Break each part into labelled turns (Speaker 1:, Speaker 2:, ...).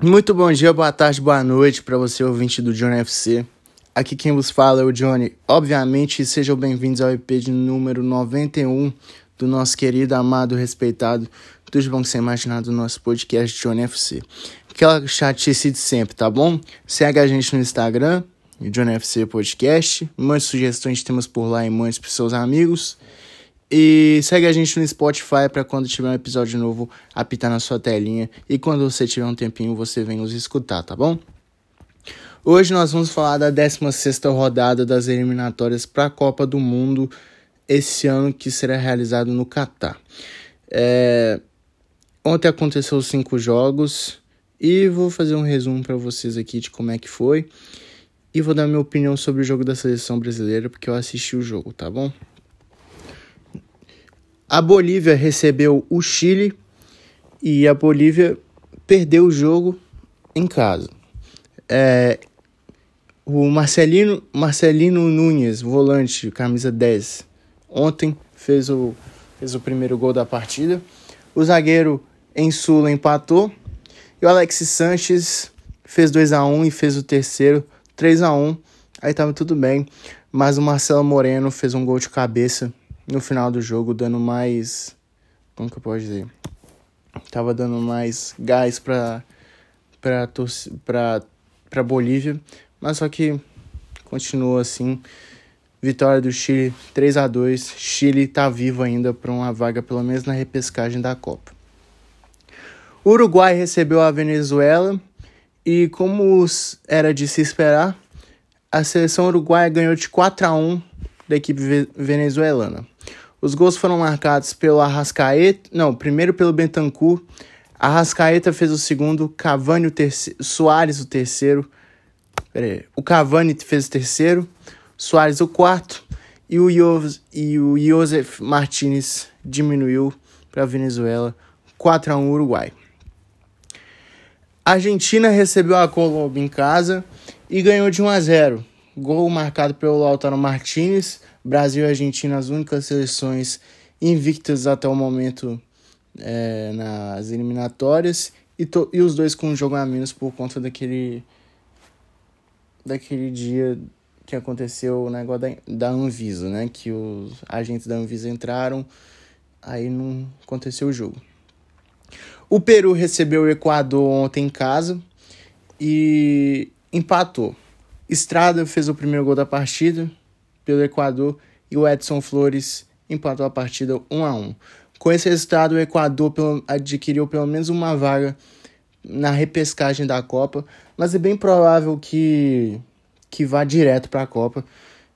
Speaker 1: Muito bom dia, boa tarde, boa noite para você, ouvinte do Johnny FC. Aqui quem vos fala é o Johnny. Obviamente, sejam bem-vindos ao EP de número 91 do nosso querido, amado, respeitado, bom que você imaginar do nosso podcast Johnny FC. Aquela chatice de sempre, tá bom? Segue a gente no Instagram, Johnny FC Podcast. Mande sugestões de temas por lá e mande pros seus amigos. E segue a gente no Spotify para quando tiver um episódio novo apitar na sua telinha. E quando você tiver um tempinho, você vem nos escutar, tá bom? Hoje nós vamos falar da 16 rodada das eliminatórias para a Copa do Mundo esse ano que será realizado no Catar. É... Ontem aconteceu cinco jogos e vou fazer um resumo para vocês aqui de como é que foi. E vou dar minha opinião sobre o jogo da seleção brasileira, porque eu assisti o jogo, tá bom? A Bolívia recebeu o Chile e a Bolívia perdeu o jogo em casa. É, o Marcelino, Marcelino Nunes, volante, camisa 10, ontem fez o, fez o primeiro gol da partida. O zagueiro em Sula empatou. E o Alex Sanches fez 2 a 1 e fez o terceiro 3 a 1 Aí tava tudo bem. Mas o Marcelo Moreno fez um gol de cabeça no final do jogo, dando mais. Como que eu posso dizer? Tava dando mais gás pra, pra, pra Bolívia, mas só que continua assim. Vitória do Chile 3 a 2 Chile tá vivo ainda para uma vaga, pelo menos na repescagem da Copa. Uruguai recebeu a Venezuela e, como era de se esperar, a seleção uruguaia ganhou de 4 a 1 da equipe venezuelana. Os gols foram marcados pelo Arrascaeta, não, primeiro pelo Bentancur, Arrascaeta fez o segundo, Cavani o terceiro, Soares o terceiro, o Cavani fez o terceiro, Soares o quarto e o, Ios, e o Josef Martinez diminuiu para a Venezuela, 4 a 1 Uruguai. A Argentina recebeu a Colômbia em casa e ganhou de 1 a 0. Gol marcado pelo Lautaro Martinez Brasil e Argentina, as únicas seleções invictas até o momento é, nas eliminatórias, e, to, e os dois com um jogo a menos por conta daquele, daquele dia que aconteceu o negócio da, da Anvisa, né? Que os agentes da Anvisa entraram, aí não aconteceu o jogo. O Peru recebeu o Equador ontem em casa e empatou. Estrada fez o primeiro gol da partida, pelo Equador e o Edson Flores empatou a partida 1 a 1. Com esse resultado, o Equador adquiriu pelo menos uma vaga na repescagem da Copa, mas é bem provável que, que vá direto para a Copa.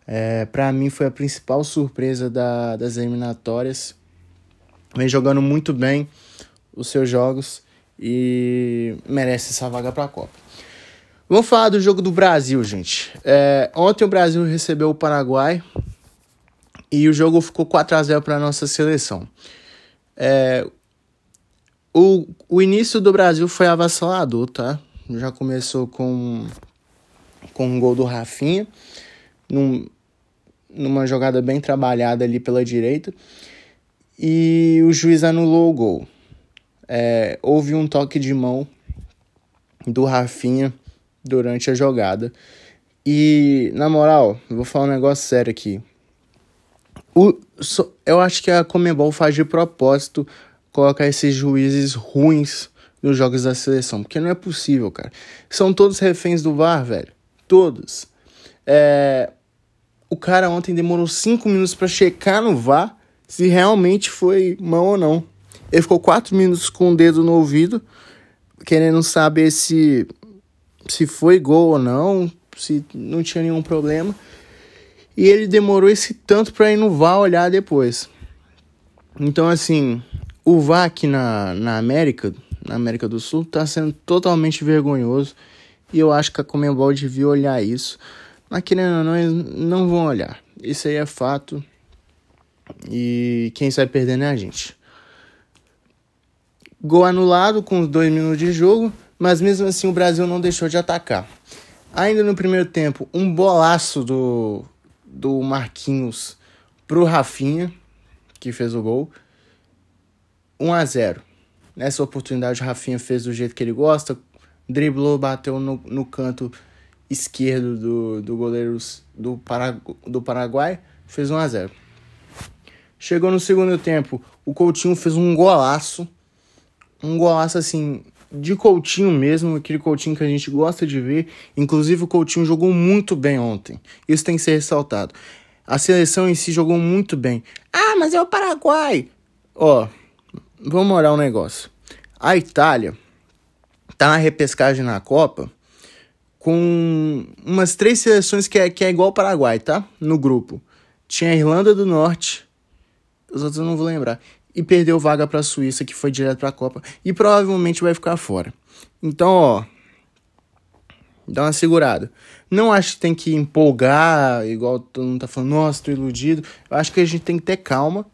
Speaker 1: É, para mim, foi a principal surpresa da, das eliminatórias. Vem jogando muito bem os seus jogos e merece essa vaga para a Copa. Vamos falar do jogo do Brasil, gente. É, ontem o Brasil recebeu o Paraguai e o jogo ficou 4 a 0 para nossa seleção. É, o, o início do Brasil foi avassalador, tá? Já começou com, com um gol do Rafinha, num, numa jogada bem trabalhada ali pela direita, e o juiz anulou o gol. É, houve um toque de mão do Rafinha durante a jogada. E, na moral, vou falar um negócio sério aqui. O, so, eu acho que a Comebol faz de propósito colocar esses juízes ruins nos jogos da seleção. Porque não é possível, cara. São todos reféns do VAR, velho. Todos. É, o cara ontem demorou 5 minutos para checar no VAR se realmente foi mão ou não. Ele ficou 4 minutos com o dedo no ouvido, querendo saber se se foi gol ou não, se não tinha nenhum problema. E ele demorou esse tanto para ir no VAR olhar depois. Então, assim, o VAR aqui na, na América, na América do Sul, tá sendo totalmente vergonhoso. E eu acho que a Comembol devia olhar isso. Mas querendo ou não, eles não vão olhar. Isso aí é fato. E quem sai perdendo é a gente. Gol anulado com os dois minutos de jogo mas mesmo assim o Brasil não deixou de atacar. Ainda no primeiro tempo, um bolaço do, do Marquinhos pro Rafinha, que fez o gol. 1 a 0 Nessa oportunidade, o Rafinha fez do jeito que ele gosta, driblou, bateu no, no canto esquerdo do, do goleiro do, Paragu do Paraguai, fez 1 a 0 Chegou no segundo tempo, o Coutinho fez um golaço. Um golaço assim, de Coutinho mesmo, aquele Coutinho que a gente gosta de ver. Inclusive, o Coutinho jogou muito bem ontem. Isso tem que ser ressaltado. A seleção em si jogou muito bem. Ah, mas é o Paraguai. Ó, vamos olhar um negócio. A Itália tá na repescagem na Copa com umas três seleções que é, que é igual ao Paraguai, tá? No grupo. Tinha a Irlanda do Norte, os outros eu não vou lembrar. E perdeu vaga para a Suíça, que foi direto para a Copa. E provavelmente vai ficar fora. Então, ó. Dá uma segurada. Não acho que tem que empolgar, igual todo mundo tá falando, nossa, tô iludido. Eu acho que a gente tem que ter calma,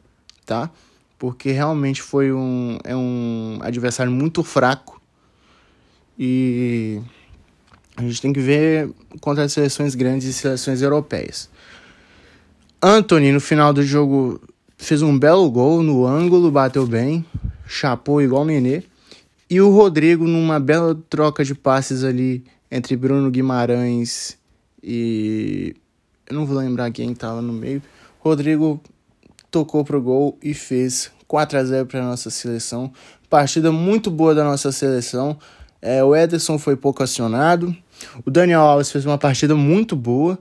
Speaker 1: tá? Porque realmente foi um, é um adversário muito fraco. E a gente tem que ver contra as seleções grandes e seleções europeias. Anthony, no final do jogo, fez um belo gol no ângulo, bateu bem, chapou igual o Nenê. E o Rodrigo, numa bela troca de passes ali entre Bruno Guimarães e. Eu não vou lembrar quem estava no meio. Rodrigo tocou pro gol e fez 4 a 0 para nossa seleção. Partida muito boa da nossa seleção. É, o Ederson foi pouco acionado. O Daniel Alves fez uma partida muito boa,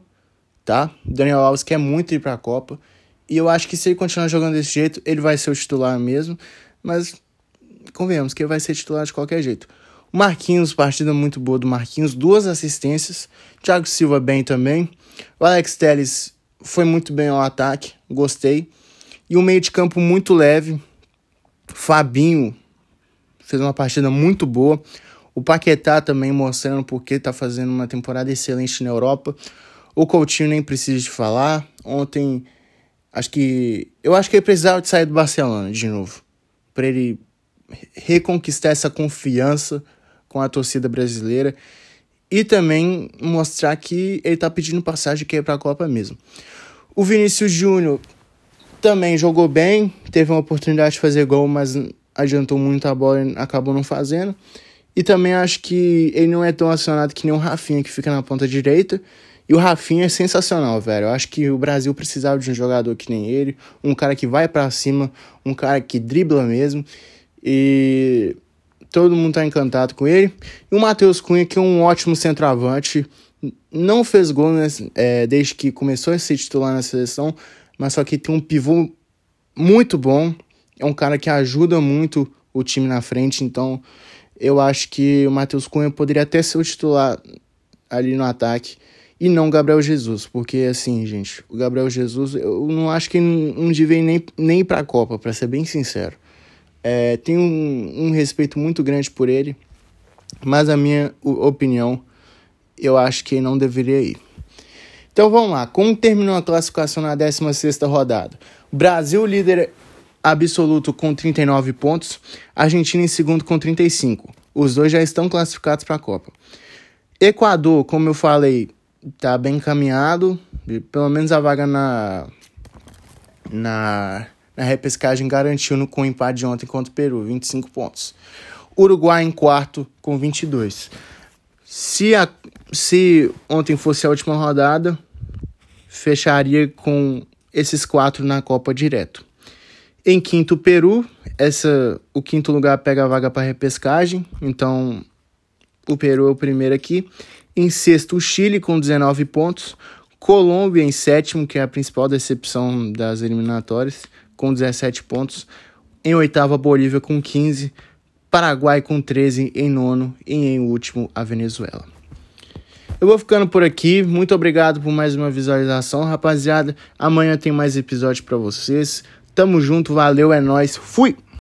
Speaker 1: tá? O Daniel Alves quer muito ir para a Copa. E eu acho que se ele continuar jogando desse jeito, ele vai ser o titular mesmo. Mas convenhamos que ele vai ser titular de qualquer jeito. O Marquinhos, partida muito boa do Marquinhos, duas assistências. Thiago Silva bem também. O Alex Telles foi muito bem ao ataque, gostei. E o meio de campo muito leve. Fabinho fez uma partida muito boa. O Paquetá também mostrando porque está fazendo uma temporada excelente na Europa. O Coutinho nem precisa de falar. Ontem, acho que. Eu acho que ele precisava de sair do Barcelona de novo. Para ele reconquistar essa confiança com a torcida brasileira. E também mostrar que ele está pedindo passagem que é para a Copa mesmo. O Vinícius Júnior também jogou bem, teve uma oportunidade de fazer gol, mas adiantou muito a bola e acabou não fazendo. E também acho que ele não é tão acionado que nem o Rafinha, que fica na ponta direita. E o Rafinha é sensacional, velho. Eu acho que o Brasil precisava de um jogador que nem ele, um cara que vai para cima, um cara que dribla mesmo. E todo mundo tá encantado com ele. E o Matheus Cunha, que é um ótimo centroavante, não fez gol né, é, desde que começou a ser titular na seleção, mas só que tem um pivô muito bom. É um cara que ajuda muito o time na frente, então eu acho que o Matheus Cunha poderia até ser o titular ali no ataque e não Gabriel Jesus, porque assim, gente, o Gabriel Jesus, eu não acho que não devia nem, nem ir pra Copa, para ser bem sincero. É, tenho um, um respeito muito grande por ele, mas a minha opinião, eu acho que não deveria ir. Então vamos lá, como terminou a classificação na 16ª rodada? Brasil líder absoluto com 39 pontos, Argentina em segundo com 35. Os dois já estão classificados para a Copa. Equador, como eu falei, está bem encaminhado, pelo menos a vaga na na, na repescagem garantiu com o empate de ontem contra o Peru, 25 pontos. Uruguai em quarto com 22. Se, a, se ontem fosse a última rodada, fecharia com esses quatro na Copa direto. Em quinto, Peru. Essa, o quinto lugar pega a vaga para repescagem. Então, o Peru é o primeiro aqui. Em sexto, o Chile com 19 pontos. Colômbia em sétimo, que é a principal decepção das eliminatórias, com 17 pontos. Em oitavo, a Bolívia com 15. Paraguai com 13 em nono. E em último, a Venezuela. Eu vou ficando por aqui. Muito obrigado por mais uma visualização, rapaziada. Amanhã tem mais episódio para vocês. Tamo junto, valeu, é nós. Fui.